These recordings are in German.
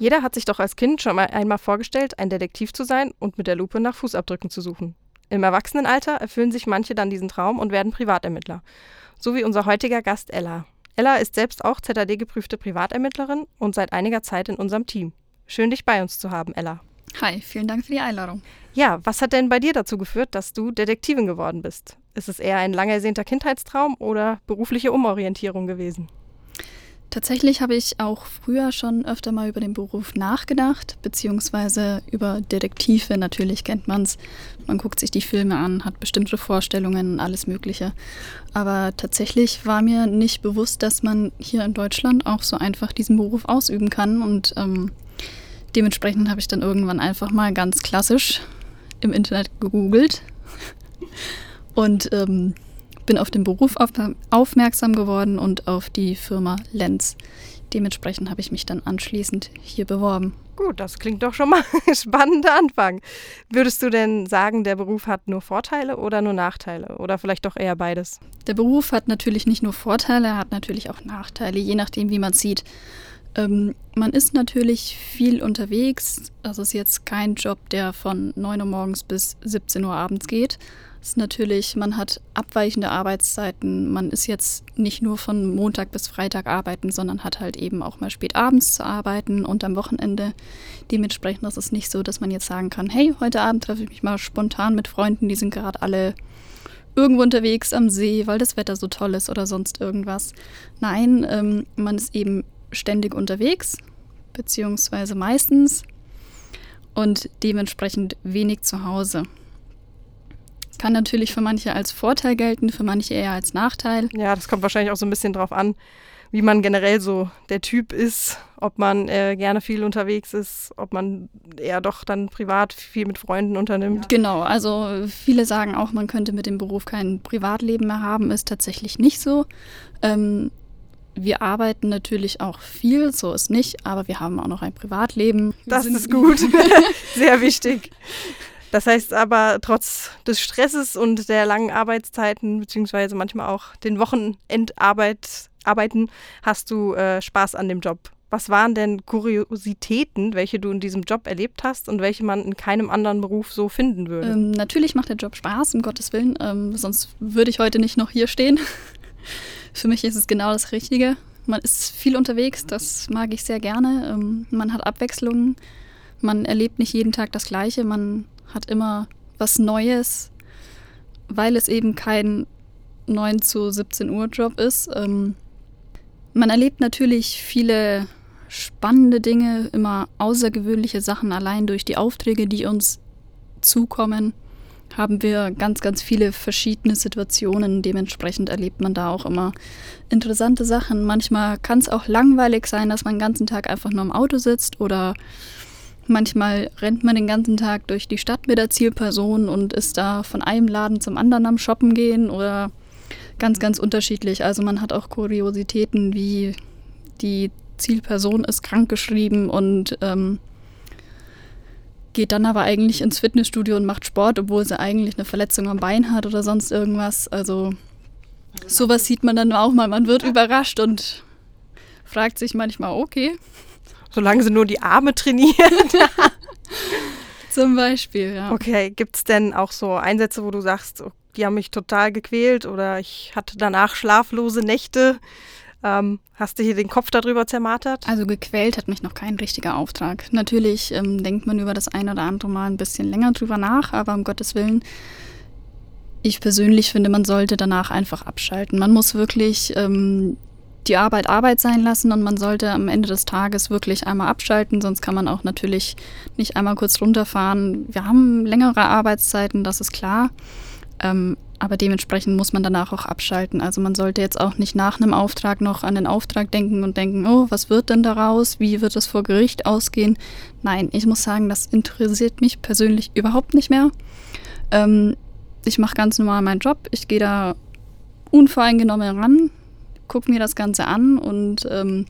Jeder hat sich doch als Kind schon mal einmal vorgestellt, ein Detektiv zu sein und mit der Lupe nach Fußabdrücken zu suchen. Im Erwachsenenalter erfüllen sich manche dann diesen Traum und werden Privatermittler. So wie unser heutiger Gast Ella. Ella ist selbst auch ZAD-geprüfte Privatermittlerin und seit einiger Zeit in unserem Team. Schön, dich bei uns zu haben, Ella. Hi, vielen Dank für die Einladung. Ja, was hat denn bei dir dazu geführt, dass du Detektivin geworden bist? Ist es eher ein lang ersehnter Kindheitstraum oder berufliche Umorientierung gewesen? Tatsächlich habe ich auch früher schon öfter mal über den Beruf nachgedacht, beziehungsweise über Detektive. Natürlich kennt man es. Man guckt sich die Filme an, hat bestimmte Vorstellungen alles Mögliche. Aber tatsächlich war mir nicht bewusst, dass man hier in Deutschland auch so einfach diesen Beruf ausüben kann. Und ähm, dementsprechend habe ich dann irgendwann einfach mal ganz klassisch im Internet gegoogelt. Und ähm, bin auf den Beruf auf, aufmerksam geworden und auf die Firma Lenz. Dementsprechend habe ich mich dann anschließend hier beworben. Gut, das klingt doch schon mal ein spannender Anfang. Würdest du denn sagen, der Beruf hat nur Vorteile oder nur Nachteile? Oder vielleicht doch eher beides? Der Beruf hat natürlich nicht nur Vorteile, er hat natürlich auch Nachteile, je nachdem, wie man sieht. Ähm, man ist natürlich viel unterwegs. Das ist jetzt kein Job, der von 9 Uhr morgens bis 17 Uhr abends geht ist natürlich, man hat abweichende Arbeitszeiten. Man ist jetzt nicht nur von Montag bis Freitag arbeiten, sondern hat halt eben auch mal spät abends zu arbeiten und am Wochenende. Dementsprechend ist es nicht so, dass man jetzt sagen kann, hey, heute Abend treffe ich mich mal spontan mit Freunden, die sind gerade alle irgendwo unterwegs am See, weil das Wetter so toll ist oder sonst irgendwas. Nein, ähm, man ist eben ständig unterwegs, beziehungsweise meistens und dementsprechend wenig zu Hause. Kann natürlich für manche als Vorteil gelten, für manche eher als Nachteil. Ja, das kommt wahrscheinlich auch so ein bisschen drauf an, wie man generell so der Typ ist, ob man äh, gerne viel unterwegs ist, ob man eher doch dann privat viel mit Freunden unternimmt. Genau, also viele sagen auch, man könnte mit dem Beruf kein Privatleben mehr haben, ist tatsächlich nicht so. Ähm, wir arbeiten natürlich auch viel, so ist nicht, aber wir haben auch noch ein Privatleben. Wir das ist gut, sehr wichtig. Das heißt aber, trotz des Stresses und der langen Arbeitszeiten, beziehungsweise manchmal auch den Wochenendarbeiten, hast du äh, Spaß an dem Job. Was waren denn Kuriositäten, welche du in diesem Job erlebt hast und welche man in keinem anderen Beruf so finden würde? Ähm, natürlich macht der Job Spaß, um Gottes Willen. Ähm, sonst würde ich heute nicht noch hier stehen. Für mich ist es genau das Richtige. Man ist viel unterwegs, das mag ich sehr gerne. Ähm, man hat Abwechslungen. Man erlebt nicht jeden Tag das Gleiche. Man hat immer was Neues, weil es eben kein 9 zu 17 Uhr Job ist. Ähm, man erlebt natürlich viele spannende Dinge, immer außergewöhnliche Sachen. Allein durch die Aufträge, die uns zukommen, haben wir ganz, ganz viele verschiedene Situationen. Dementsprechend erlebt man da auch immer interessante Sachen. Manchmal kann es auch langweilig sein, dass man den ganzen Tag einfach nur im Auto sitzt oder Manchmal rennt man den ganzen Tag durch die Stadt mit der Zielperson und ist da von einem Laden zum anderen am Shoppen gehen oder ganz, ganz unterschiedlich. Also man hat auch Kuriositäten wie die Zielperson ist krankgeschrieben und ähm, geht dann aber eigentlich ins Fitnessstudio und macht Sport, obwohl sie eigentlich eine Verletzung am Bein hat oder sonst irgendwas. Also sowas sieht man dann auch mal. Man wird überrascht und fragt sich manchmal, okay, solange sie nur die Arme trainieren. Zum Beispiel, ja. Okay, gibt es denn auch so Einsätze, wo du sagst, oh, die haben mich total gequält oder ich hatte danach schlaflose Nächte? Ähm, hast du hier den Kopf darüber zermartert? Also gequält hat mich noch kein richtiger Auftrag. Natürlich ähm, denkt man über das ein oder andere Mal ein bisschen länger drüber nach, aber um Gottes Willen, ich persönlich finde, man sollte danach einfach abschalten. Man muss wirklich ähm, die Arbeit Arbeit sein lassen und man sollte am Ende des Tages wirklich einmal abschalten, sonst kann man auch natürlich nicht einmal kurz runterfahren. Wir haben längere Arbeitszeiten, das ist klar. Ähm, aber dementsprechend muss man danach auch abschalten. Also man sollte jetzt auch nicht nach einem Auftrag noch an den Auftrag denken und denken, oh, was wird denn daraus? Wie wird das vor Gericht ausgehen? Nein, ich muss sagen, das interessiert mich persönlich überhaupt nicht mehr. Ähm, ich mache ganz normal meinen Job. Ich gehe da unvoreingenommen ran gucke mir das Ganze an und ähm,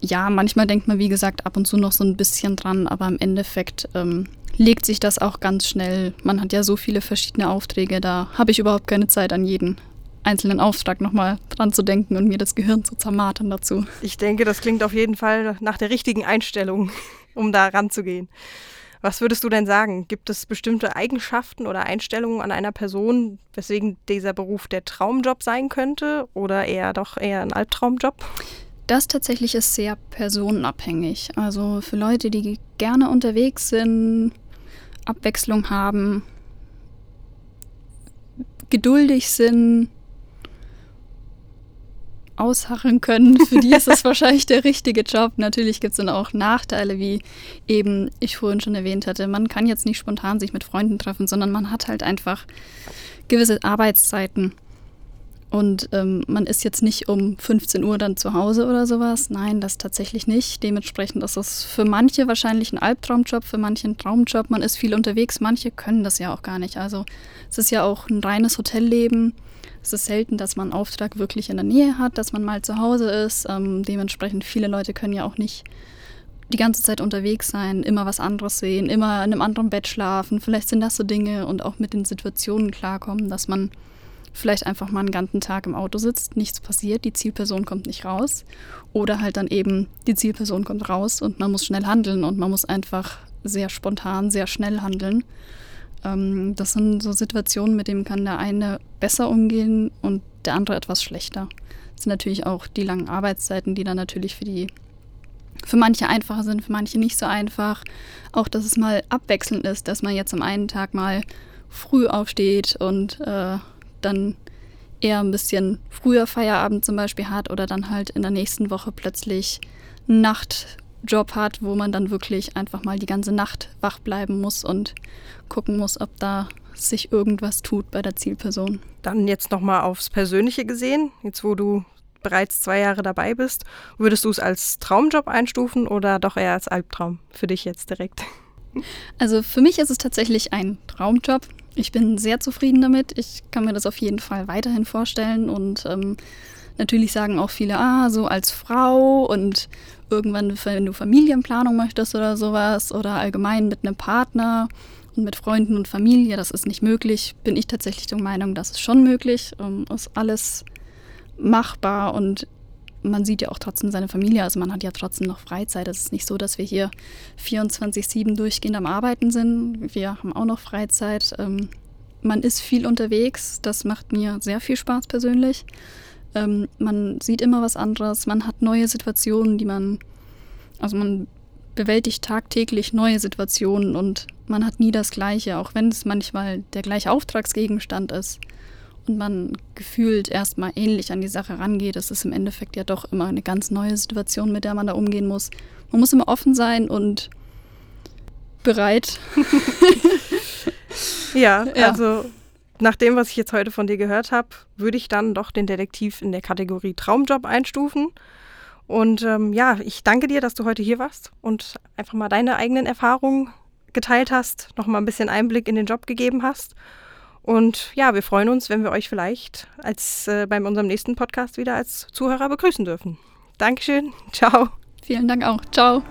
ja, manchmal denkt man, wie gesagt, ab und zu noch so ein bisschen dran, aber im Endeffekt ähm, legt sich das auch ganz schnell. Man hat ja so viele verschiedene Aufträge, da habe ich überhaupt keine Zeit, an jeden einzelnen Auftrag nochmal dran zu denken und mir das Gehirn zu zermartern dazu. Ich denke, das klingt auf jeden Fall nach der richtigen Einstellung, um da ranzugehen. Was würdest du denn sagen? Gibt es bestimmte Eigenschaften oder Einstellungen an einer Person, weswegen dieser Beruf der Traumjob sein könnte oder eher doch eher ein Albtraumjob? Das tatsächlich ist sehr personenabhängig. Also für Leute, die gerne unterwegs sind, Abwechslung haben, geduldig sind, ausharren können, für die ist es wahrscheinlich der richtige Job. Natürlich gibt es dann auch Nachteile, wie eben ich vorhin schon erwähnt hatte. Man kann jetzt nicht spontan sich mit Freunden treffen, sondern man hat halt einfach gewisse Arbeitszeiten. Und ähm, man ist jetzt nicht um 15 Uhr dann zu Hause oder sowas. Nein, das tatsächlich nicht. Dementsprechend ist es für manche wahrscheinlich ein Albtraumjob, für manche ein Traumjob. Man ist viel unterwegs, manche können das ja auch gar nicht. Also es ist ja auch ein reines Hotelleben es ist selten, dass man einen Auftrag wirklich in der Nähe hat, dass man mal zu Hause ist. Ähm, dementsprechend viele Leute können ja auch nicht die ganze Zeit unterwegs sein, immer was anderes sehen, immer in einem anderen Bett schlafen. Vielleicht sind das so Dinge und auch mit den Situationen klarkommen, dass man vielleicht einfach mal einen ganzen Tag im Auto sitzt, nichts passiert, die Zielperson kommt nicht raus. Oder halt dann eben, die Zielperson kommt raus und man muss schnell handeln und man muss einfach sehr spontan, sehr schnell handeln. Ähm, das sind so Situationen, mit denen kann der eine besser umgehen und der andere etwas schlechter. Das sind natürlich auch die langen Arbeitszeiten, die dann natürlich für die für manche einfacher sind, für manche nicht so einfach. Auch, dass es mal abwechselnd ist, dass man jetzt am einen Tag mal früh aufsteht und äh, dann eher ein bisschen früher Feierabend zum Beispiel hat oder dann halt in der nächsten Woche plötzlich Nacht Job hat, wo man dann wirklich einfach mal die ganze Nacht wach bleiben muss und gucken muss, ob da sich irgendwas tut bei der Zielperson. Dann jetzt nochmal aufs Persönliche gesehen, jetzt wo du bereits zwei Jahre dabei bist, würdest du es als Traumjob einstufen oder doch eher als Albtraum für dich jetzt direkt? Also für mich ist es tatsächlich ein Traumjob. Ich bin sehr zufrieden damit. Ich kann mir das auf jeden Fall weiterhin vorstellen und ähm, natürlich sagen auch viele, ah, so als Frau und irgendwann, wenn du Familienplanung möchtest oder sowas oder allgemein mit einem Partner und mit Freunden und Familie, das ist nicht möglich, bin ich tatsächlich der Meinung, das ist schon möglich, ähm, ist alles machbar und man sieht ja auch trotzdem seine Familie, also man hat ja trotzdem noch Freizeit. Es ist nicht so, dass wir hier 24-7 durchgehend am Arbeiten sind. Wir haben auch noch Freizeit. Ähm, man ist viel unterwegs, das macht mir sehr viel Spaß persönlich. Ähm, man sieht immer was anderes, man hat neue Situationen, die man, also man bewältigt tagtäglich neue Situationen und man hat nie das Gleiche, auch wenn es manchmal der gleiche Auftragsgegenstand ist man gefühlt erstmal ähnlich an die Sache rangeht. Es ist im Endeffekt ja doch immer eine ganz neue Situation, mit der man da umgehen muss. Man muss immer offen sein und bereit. ja, ja, also nach dem, was ich jetzt heute von dir gehört habe, würde ich dann doch den Detektiv in der Kategorie Traumjob einstufen. Und ähm, ja, ich danke dir, dass du heute hier warst und einfach mal deine eigenen Erfahrungen geteilt hast, noch mal ein bisschen Einblick in den Job gegeben hast. Und ja, wir freuen uns, wenn wir euch vielleicht als äh, bei unserem nächsten Podcast wieder als Zuhörer begrüßen dürfen. Dankeschön. Ciao. Vielen Dank auch. Ciao.